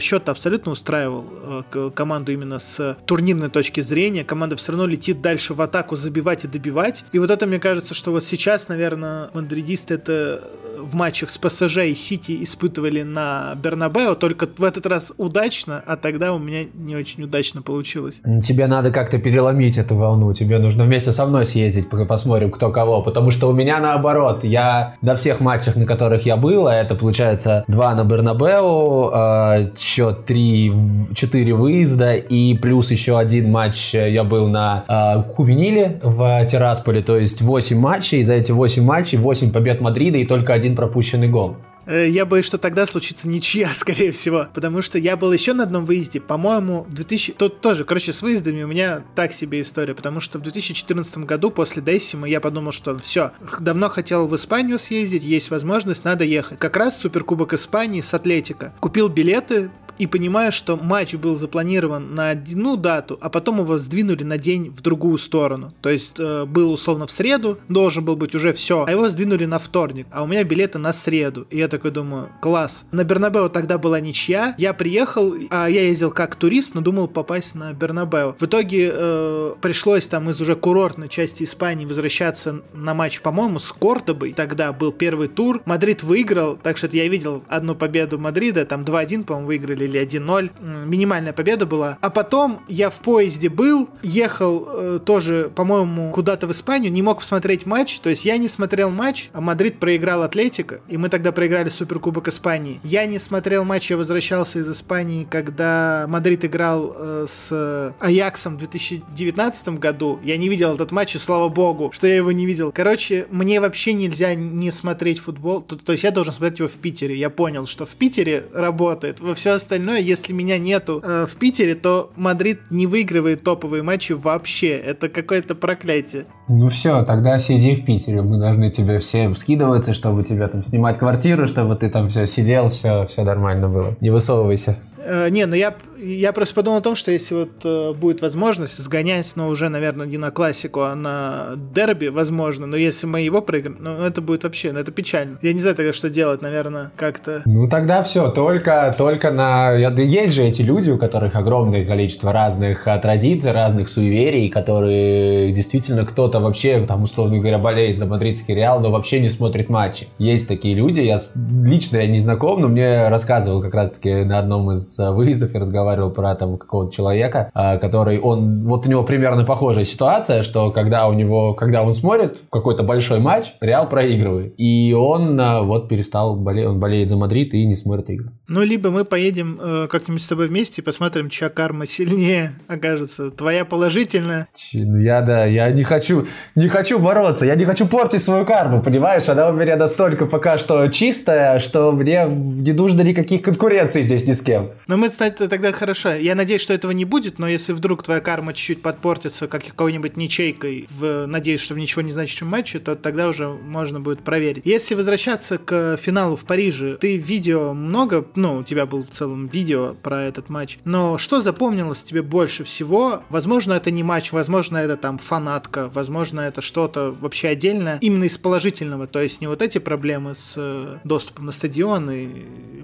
счет абсолютно устраивал э, команду именно с турнирной точки зрения, команда все равно летит дальше в атаку забивать и добивать. И вот это, мне кажется, что вот сейчас, наверное, мадридисты это в матчах с ПСЖ и Сити испытывали на Бернабео, только в этот раз удачно, а тогда у меня не очень удачно получилось. Тебе надо как-то переломить эту волну, тебе нужно вместе со мной съездить, посмотрим, кто кого, потому что у меня наоборот, я на всех матчах, на которых я был, а это получается два на Бернабеу, э, счет 3, 4 выезда и плюс еще один матч я был на э, Хувениле в Террасполе, то есть 8 матчей, и за эти 8 матчей 8 побед Мадрида и только один пропущенный гол. Э, я боюсь, что тогда случится ничья, <laughs> скорее всего. Потому что я был еще на одном выезде, по-моему, в 2000... Тут тоже, короче, с выездами у меня так себе история. Потому что в 2014 году после Дессима я подумал, что все, давно хотел в Испанию съездить, есть возможность, надо ехать. Как раз Суперкубок Испании с Атлетико. Купил билеты, и понимаю, что матч был запланирован на одну дату, а потом его сдвинули на день в другую сторону. То есть э, был условно в среду, должен был быть уже все, а его сдвинули на вторник, а у меня билеты на среду. И я такой думаю, класс. На Бернабеу тогда была ничья, я приехал, а я ездил как турист, но думал попасть на Бернабеу. В итоге э, пришлось там из уже курортной части Испании возвращаться на матч, по-моему, с Кордобой. Тогда был первый тур. Мадрид выиграл, так что я видел одну победу Мадрида, там 2-1, по-моему, выиграли или 1-0. Минимальная победа была. А потом я в поезде был, ехал э, тоже, по-моему, куда-то в Испанию, не мог посмотреть матч. То есть я не смотрел матч, а Мадрид проиграл Атлетико, и мы тогда проиграли Суперкубок Испании. Я не смотрел матч, я возвращался из Испании, когда Мадрид играл э, с Аяксом в 2019 году. Я не видел этот матч, и слава богу, что я его не видел. Короче, мне вообще нельзя не смотреть футбол. То, то есть я должен смотреть его в Питере. Я понял, что в Питере работает. Во все остальное остальное, если меня нету э, в Питере, то Мадрид не выигрывает топовые матчи вообще. Это какое-то проклятие. Ну все, тогда сиди в Питере. Мы должны тебе всем скидываться, чтобы тебе там снимать квартиру, чтобы ты там все сидел, все, все нормально было. Не высовывайся. Э, не, ну я, я просто подумал о том, что если вот э, будет возможность сгонять, но уже, наверное, не на классику, а на дерби, возможно, но если мы его проиграем, ну это будет вообще, ну это печально. Я не знаю тогда, что делать, наверное, как-то. Ну тогда все, только, только на... Есть же эти люди, у которых огромное количество разных а, традиций, разных суеверий, которые действительно кто-то вообще, там, условно говоря, болеет за мадридский Реал, но вообще не смотрит матчи. Есть такие люди, я лично я не знаком, но мне рассказывал как раз-таки на одном из выездов я разговаривал про там какого-то человека, а, который, он, вот у него примерно похожая ситуация, что когда у него, когда он смотрит какой-то большой матч, Реал проигрывает. И он а, вот перестал болеть, он болеет за Мадрид и не смотрит игры. Ну, либо мы поедем э, как-нибудь с тобой вместе и посмотрим, чья карма сильнее окажется. Твоя положительная? Я, да, я не хочу, не хочу бороться, я не хочу портить свою карму, понимаешь? Она у меня настолько пока что чистая, что мне не нужно никаких конкуренций здесь ни с кем. Ну, мы, кстати, тогда хорошо. Я надеюсь, что этого не будет, но если вдруг твоя карма чуть-чуть подпортится как какой-нибудь ничейкой, в, надеюсь, что в ничего не значащем матче, то тогда уже можно будет проверить. Если возвращаться к финалу в Париже, ты видео много, ну, у тебя был в целом видео про этот матч, но что запомнилось тебе больше всего? Возможно, это не матч, возможно, это там фанатка, возможно, это что-то вообще отдельное, именно из положительного, то есть не вот эти проблемы с э, доступом на стадион и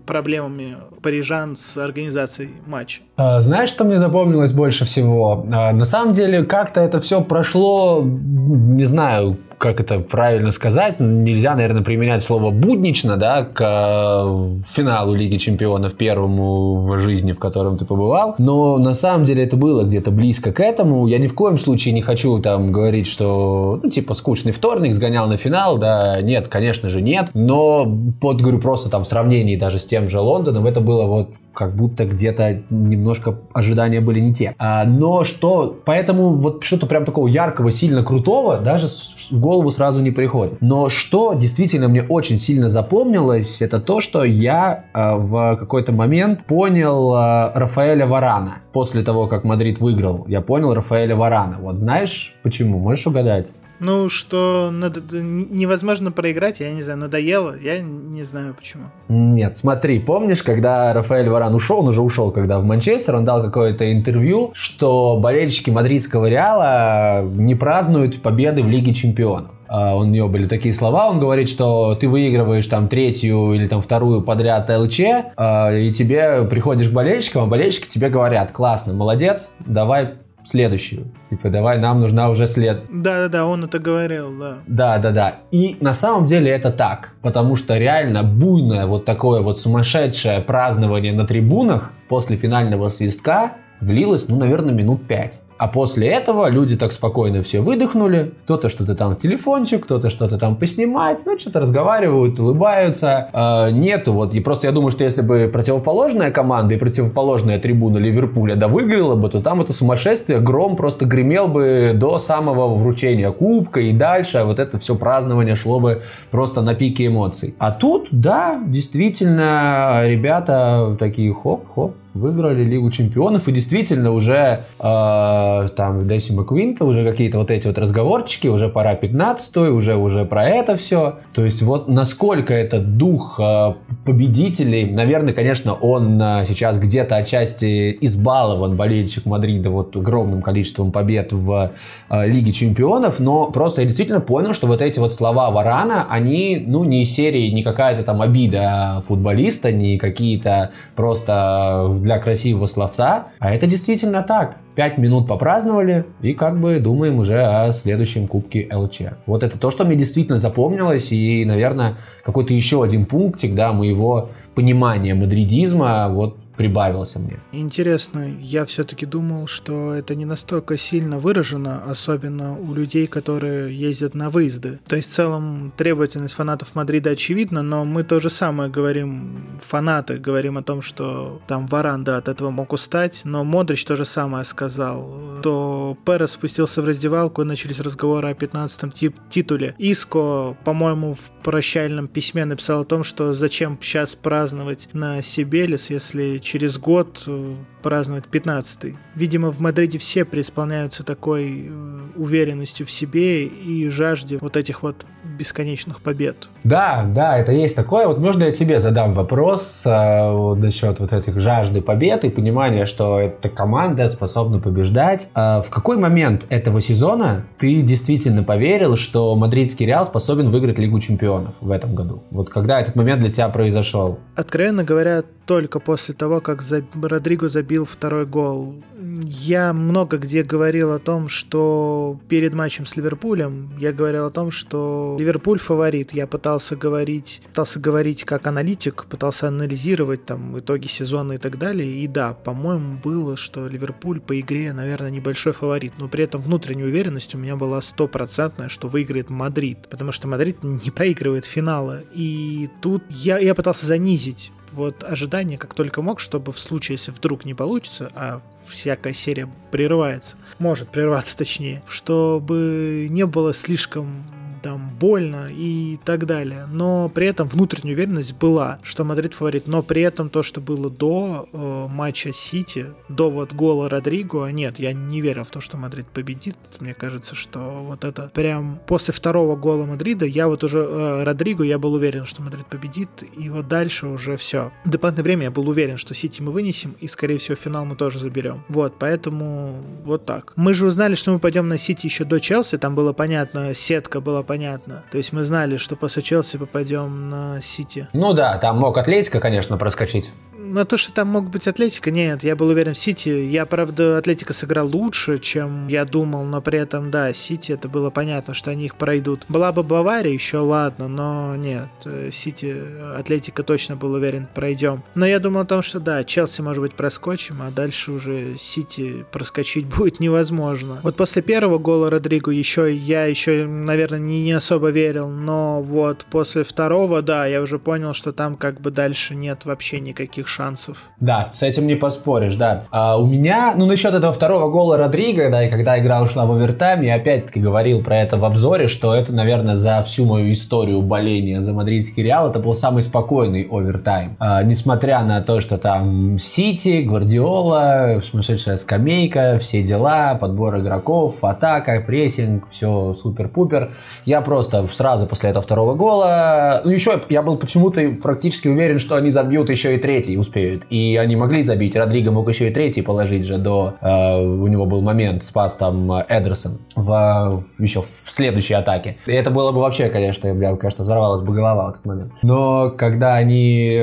проблемами парижан с организацией матча. А, знаешь, что мне запомнилось больше всего? А, на самом деле, как-то это все прошло, не знаю, как это правильно сказать, нельзя, наверное, применять слово буднично, да, к э, финалу Лиги Чемпионов первому в жизни, в котором ты побывал, но на самом деле это было где-то близко к этому. Я ни в коем случае не хочу там говорить, что, ну, типа, скучный вторник сгонял на финал, да, нет, конечно же нет, но, вот, говорю, просто там в сравнении даже с тем же Лондоном, это было вот как будто где-то немножко ожидания были не те. А, но что, поэтому вот что-то прям такого яркого, сильно крутого даже в голову сразу не приходит. Но что действительно мне очень сильно запомнилось, это то, что я а, в какой-то момент понял а, Рафаэля Варана. После того, как Мадрид выиграл, я понял Рафаэля Варана. Вот знаешь почему? Можешь угадать? Ну, что надо, невозможно проиграть, я не знаю, надоело, я не знаю почему. Нет, смотри, помнишь, когда Рафаэль Варан ушел, он уже ушел, когда в Манчестер, он дал какое-то интервью, что болельщики мадридского Реала не празднуют победы в Лиге Чемпионов. А, у него были такие слова, он говорит, что ты выигрываешь там третью или там вторую подряд ЛЧ, а, и тебе приходишь к болельщикам, а болельщики тебе говорят, классно, молодец, давай следующую. Типа, давай, нам нужна уже след. Да-да-да, он это говорил, да. Да-да-да. И на самом деле это так, потому что реально буйное вот такое вот сумасшедшее празднование на трибунах после финального свистка длилось, ну, наверное, минут пять. А после этого люди так спокойно все выдохнули. Кто-то что-то там в телефончик, кто-то что-то там поснимать, ну, что-то разговаривают, улыбаются. Э, нету вот, и просто я думаю, что если бы противоположная команда и противоположная трибуна Ливерпуля да выиграла бы, то там это сумасшествие, гром просто гремел бы до самого вручения кубка и дальше, а вот это все празднование шло бы просто на пике эмоций. А тут, да, действительно, ребята такие хоп-хоп, выиграли Лигу Чемпионов, и действительно уже э, там Десима Квинта, уже какие-то вот эти вот разговорчики, уже пора 15 уже, уже про это все. То есть вот насколько этот дух э, победителей, наверное, конечно, он э, сейчас где-то отчасти избалован болельщик Мадрида вот огромным количеством побед в э, Лиге Чемпионов, но просто я действительно понял, что вот эти вот слова Варана, они, ну, не из серии, не какая-то там обида футболиста, не какие-то просто для красивого словца, а это действительно так. Пять минут попраздновали и как бы думаем уже о следующем кубке ЛЧ. Вот это то, что мне действительно запомнилось и, наверное, какой-то еще один пунктик, да, моего понимания мадридизма, вот прибавился мне. Интересно, я все-таки думал, что это не настолько сильно выражено, особенно у людей, которые ездят на выезды. То есть в целом требовательность фанатов Мадрида очевидна, но мы то же самое говорим, фанаты говорим о том, что там Варан, да, от этого мог устать, но Модрич то же самое сказал, то Перес спустился в раздевалку и начались разговоры о 15-м тип титуле. Иско, по-моему, в прощальном письме написал о том, что зачем сейчас праздновать на Сибелис, если через год э, праздновать 15-й. Видимо, в Мадриде все преисполняются такой э, уверенностью в себе и жажде вот этих вот бесконечных побед. Да, да, это есть такое. Вот можно я тебе задам вопрос э, вот, насчет вот этих жажды побед и понимания, что эта команда способна побеждать. Э, в какой момент этого сезона ты действительно поверил, что мадридский Реал способен выиграть Лигу Чемпионов в этом году? Вот когда этот момент для тебя произошел? Откровенно говоря, только после того, как Родриго забил второй гол. Я много где говорил о том, что перед матчем с Ливерпулем я говорил о том, что Ливерпуль фаворит. Я пытался говорить, пытался говорить как аналитик, пытался анализировать там итоги сезона и так далее. И да, по-моему, было, что Ливерпуль по игре, наверное, небольшой фаворит. Но при этом внутренняя уверенность у меня была стопроцентная, что выиграет Мадрид. Потому что Мадрид не проигрывает финала. И тут я, я пытался занизить вот ожидание как только мог, чтобы в случае, если вдруг не получится, а всякая серия прерывается, может прерваться <laughs> точнее, чтобы не было слишком там больно и так далее. Но при этом внутренняя уверенность была, что Мадрид фаворит. Но при этом то, что было до э, матча Сити, до вот гола Родриго, нет, я не верил в то, что Мадрид победит. Мне кажется, что вот это прям после второго гола Мадрида, я вот уже э, Родриго, я был уверен, что Мадрид победит. И вот дальше уже все. В дополнительное время я был уверен, что Сити мы вынесем, и, скорее всего, финал мы тоже заберем. Вот, поэтому вот так. Мы же узнали, что мы пойдем на Сити еще до Челси, там было понятно, сетка была понятна понятно. То есть мы знали, что после Челси попадем на Сити. Ну да, там мог Атлетико, конечно, проскочить. На то, что там мог быть Атлетико, нет, я был уверен в Сити. Я, правда, Атлетико сыграл лучше, чем я думал, но при этом, да, Сити, это было понятно, что они их пройдут. Была бы Бавария, еще ладно, но нет, э, Сити, Атлетико точно был уверен, пройдем. Но я думал о том, что да, Челси, может быть, проскочим, а дальше уже Сити проскочить <laughs> будет невозможно. Вот после первого гола Родриго еще я еще, наверное, не, не особо верил, но вот после второго, да, я уже понял, что там как бы дальше нет вообще никаких шансов. Да, с этим не поспоришь, да. А у меня, ну, насчет этого второго гола Родриго, да, и когда игра ушла в овертайм, я опять-таки говорил про это в обзоре, что это, наверное, за всю мою историю боления за мадридский Реал, это был самый спокойный овертайм. А, несмотря на то, что там Сити, Гвардиола, сумасшедшая скамейка, все дела, подбор игроков, атака, прессинг, все супер-пупер. Я просто сразу после этого второго гола, ну, еще я был почему-то практически уверен, что они забьют еще и третий, успеют. И они могли забить. Родриго мог еще и третий положить же до... Э, у него был момент, спас там Эдерсон в, еще в следующей атаке. И это было бы вообще, конечно, бля, конечно, взорвалась бы голова в этот момент. Но когда они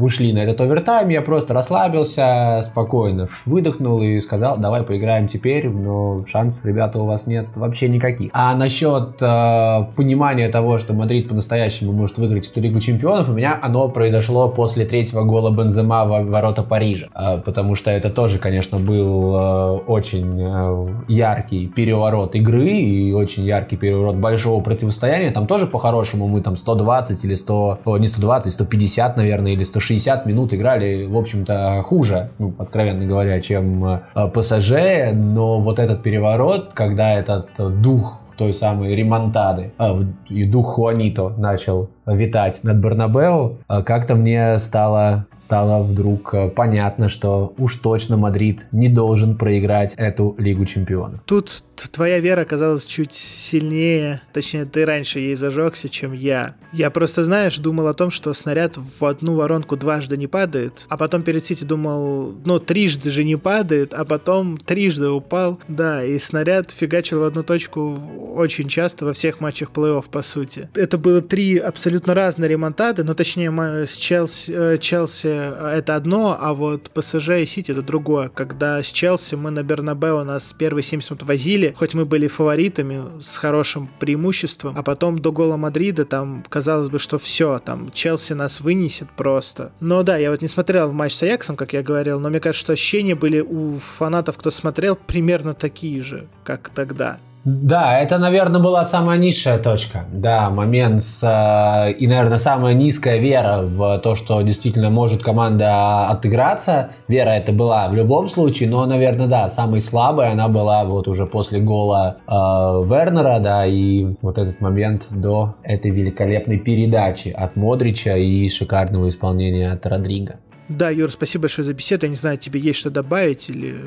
ушли на этот овертайм, я просто расслабился, спокойно выдохнул и сказал, давай поиграем теперь, но шансов, ребята, у вас нет вообще никаких. А насчет э, понимания того, что Мадрид по-настоящему может выиграть эту Лигу Чемпионов, у меня оно произошло после третьего гола Бензема в ворота Парижа. Э, потому что это тоже, конечно, был э, очень э, яркий переворот игры и очень яркий переворот большого противостояния. Там тоже по-хорошему мы там 120 или 100, о, не 120, 150, наверное, или 160 минут играли, в общем-то, хуже, ну, откровенно говоря, чем э, ПСЖ, но вот этот переворот, когда этот дух той самой ремонтады, а, и дух Хуанито начал витать над Барнабеу, а как-то мне стало, стало вдруг э, понятно, что уж точно Мадрид не должен проиграть эту Лигу Чемпионов. Тут твоя вера оказалась чуть сильнее, точнее, ты раньше ей зажегся, чем я. Я просто, знаешь, думал о том, что снаряд в одну воронку дважды не падает, а потом перед Сити думал, ну, трижды же не падает, а потом трижды упал. Да, и снаряд фигачил в одну точку очень часто во всех матчах плей-офф, по сути. Это было три абсолютно абсолютно разные ремонтады, но точнее с Челси, э, Челси э, это одно, а вот ПСЖ и Сити это другое. Когда с Челси мы на Бернабео нас первые 70 минут возили, хоть мы были фаворитами с хорошим преимуществом, а потом до гола Мадрида там казалось бы, что все, там Челси нас вынесет просто. Но да, я вот не смотрел в матч с Аяксом, как я говорил, но мне кажется, что ощущения были у фанатов, кто смотрел, примерно такие же, как тогда. Да, это, наверное, была самая низшая точка. Да, момент с... Э, и, наверное, самая низкая вера в то, что действительно может команда отыграться. Вера это была в любом случае, но, наверное, да, самой слабой она была вот уже после гола э, Вернера, да, и вот этот момент до этой великолепной передачи от Модрича и шикарного исполнения от Родрига. Да, Юр, спасибо большое за беседу. Я не знаю, тебе есть что добавить или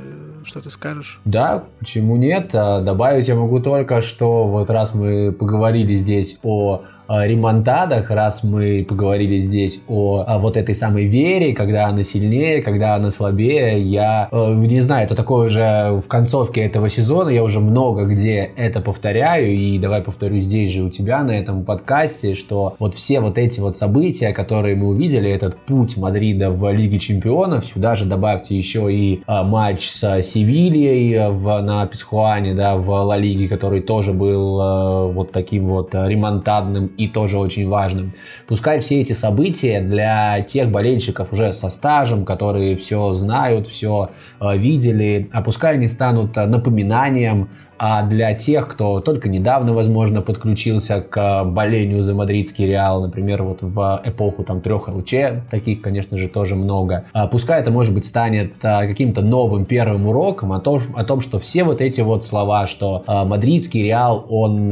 что ты скажешь? Да, почему нет? А, добавить я могу только, что вот раз мы поговорили здесь о ремонтадах, раз мы поговорили здесь о, о вот этой самой вере, когда она сильнее, когда она слабее, я э, не знаю, это такое уже в концовке этого сезона, я уже много где это повторяю, и давай повторю здесь же у тебя на этом подкасте, что вот все вот эти вот события, которые мы увидели, этот путь Мадрида в Лиге Чемпионов, сюда же добавьте еще и э, матч с Севильей в, на Писхуане, да, в Ла Лиге, который тоже был э, вот таким вот ремонтадным и тоже очень важным. Пускай все эти события для тех болельщиков уже со стажем, которые все знают, все э, видели, а пускай они станут э, напоминанием а для тех, кто только недавно, возможно, подключился к болению за мадридский Реал, например, вот в эпоху там трех ЛЧ, таких, конечно же, тоже много, а пускай это, может быть, станет а, каким-то новым первым уроком о том, о том, что все вот эти вот слова, что а, мадридский Реал, он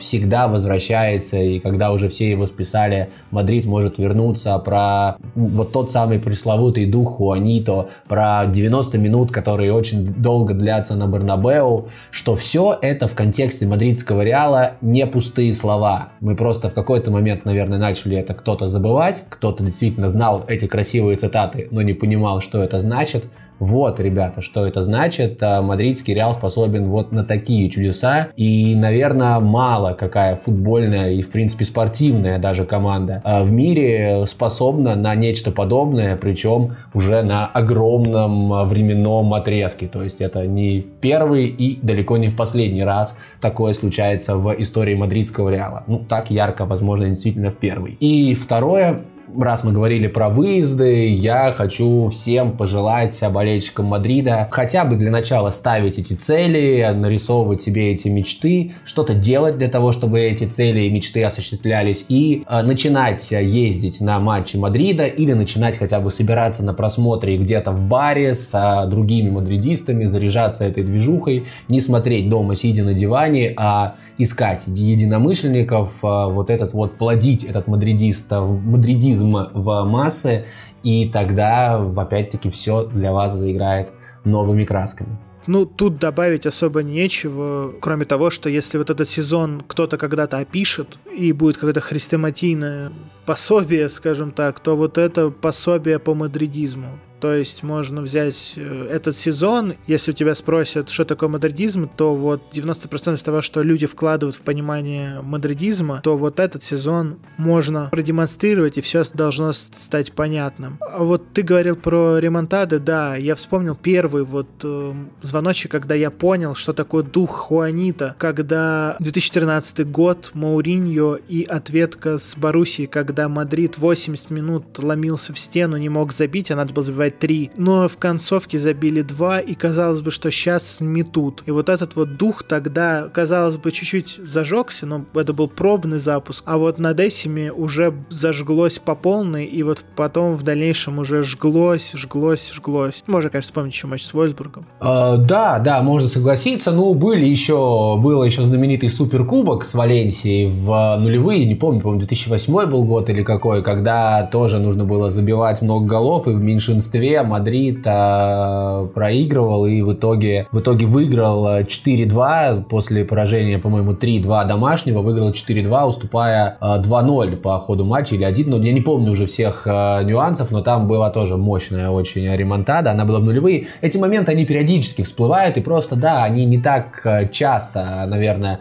всегда возвращается, и когда уже все его списали, Мадрид может вернуться, про вот тот самый пресловутый дух Хуанито, про 90 минут, которые очень долго длятся на Барнабеу, что все это в контексте мадридского Реала не пустые слова. Мы просто в какой-то момент, наверное, начали это кто-то забывать, кто-то действительно знал эти красивые цитаты, но не понимал, что это значит. Вот, ребята, что это значит. А, мадридский Реал способен вот на такие чудеса. И, наверное, мало какая футбольная и, в принципе, спортивная даже команда а, в мире способна на нечто подобное, причем уже на огромном временном отрезке. То есть это не первый и далеко не в последний раз такое случается в истории мадридского Реала. Ну, так ярко, возможно, действительно в первый. И второе, раз мы говорили про выезды, я хочу всем пожелать болельщикам Мадрида хотя бы для начала ставить эти цели, нарисовывать себе эти мечты, что-то делать для того, чтобы эти цели и мечты осуществлялись, и э, начинать ездить на матчи Мадрида или начинать хотя бы собираться на просмотре где-то в баре с э, другими мадридистами, заряжаться этой движухой, не смотреть дома, сидя на диване, а искать единомышленников, э, вот этот вот плодить этот мадридист, мадридизм в массы, и тогда, опять-таки, все для вас заиграет новыми красками. Ну, тут добавить особо нечего, кроме того, что если вот этот сезон кто-то когда-то опишет, и будет какое-то хрестоматийное пособие, скажем так, то вот это пособие по мадридизму. То есть можно взять э, этот сезон, если у тебя спросят, что такое мадридизм, то вот 90% из того, что люди вкладывают в понимание мадридизма, то вот этот сезон можно продемонстрировать, и все должно стать понятным. А вот ты говорил про ремонтады, да, я вспомнил первый вот э, звоночек, когда я понял, что такое дух Хуанито, когда 2013 год, Мауриньо и ответка с Боруссией, когда Мадрид 80 минут ломился в стену, не мог забить, а надо было забивать 3, но в концовке забили 2, и казалось бы, что сейчас сметут. И вот этот вот дух тогда, казалось бы, чуть-чуть зажегся, но это был пробный запуск, а вот на Десиме уже зажглось по полной, и вот потом в дальнейшем уже жглось, жглось, жглось. Можно, конечно, вспомнить еще матч с Вольсбургом. Э, да, да, можно согласиться. Ну, были еще, был еще знаменитый суперкубок с Валенсией в нулевые, не помню, по-моему, 2008 был год или какой, когда тоже нужно было забивать много голов, и в меньшинстве Москве Мадрид а, проигрывал и в итоге, в итоге выиграл 4-2 после поражения, по-моему, 3-2 домашнего, выиграл 4-2, уступая а, 2-0 по ходу матча или 1 0 Я не помню уже всех а, нюансов, но там была тоже мощная очень ремонтада, она была в нулевые. Эти моменты, они периодически всплывают, и просто, да, они не так часто, наверное,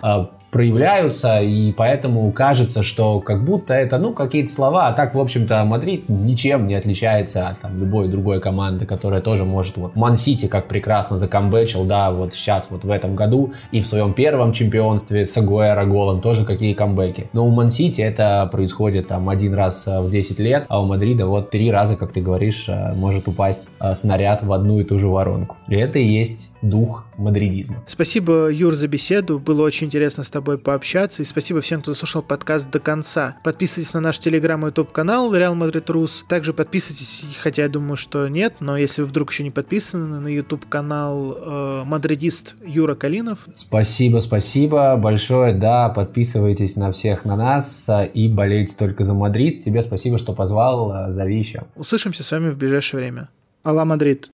проявляются, и поэтому кажется, что как будто это, ну, какие-то слова, а так, в общем-то, Мадрид ничем не отличается от там, любой другой команды, которая тоже может, вот, Ман-Сити как прекрасно закамбэчил, да, вот сейчас, вот в этом году, и в своем первом чемпионстве с Агуэро голом тоже какие камбэки. Но у Ман-Сити это происходит там один раз в 10 лет, а у Мадрида вот три раза, как ты говоришь, э, может упасть э, снаряд в одну и ту же воронку. И это и есть дух мадридизма. Спасибо, Юр, за беседу. Было очень интересно с тобой пообщаться. И спасибо всем, кто слушал подкаст до конца. Подписывайтесь на наш телеграм и YouTube канал Реал Мадрид Рус. Также подписывайтесь, хотя я думаю, что нет, но если вы вдруг еще не подписаны, на YouTube канал э, Мадридист Юра Калинов. Спасибо, спасибо большое. Да, подписывайтесь на всех на нас э, и болейте только за Мадрид. Тебе спасибо, что позвал. Э, зови еще. Услышимся с вами в ближайшее время. Алла Мадрид.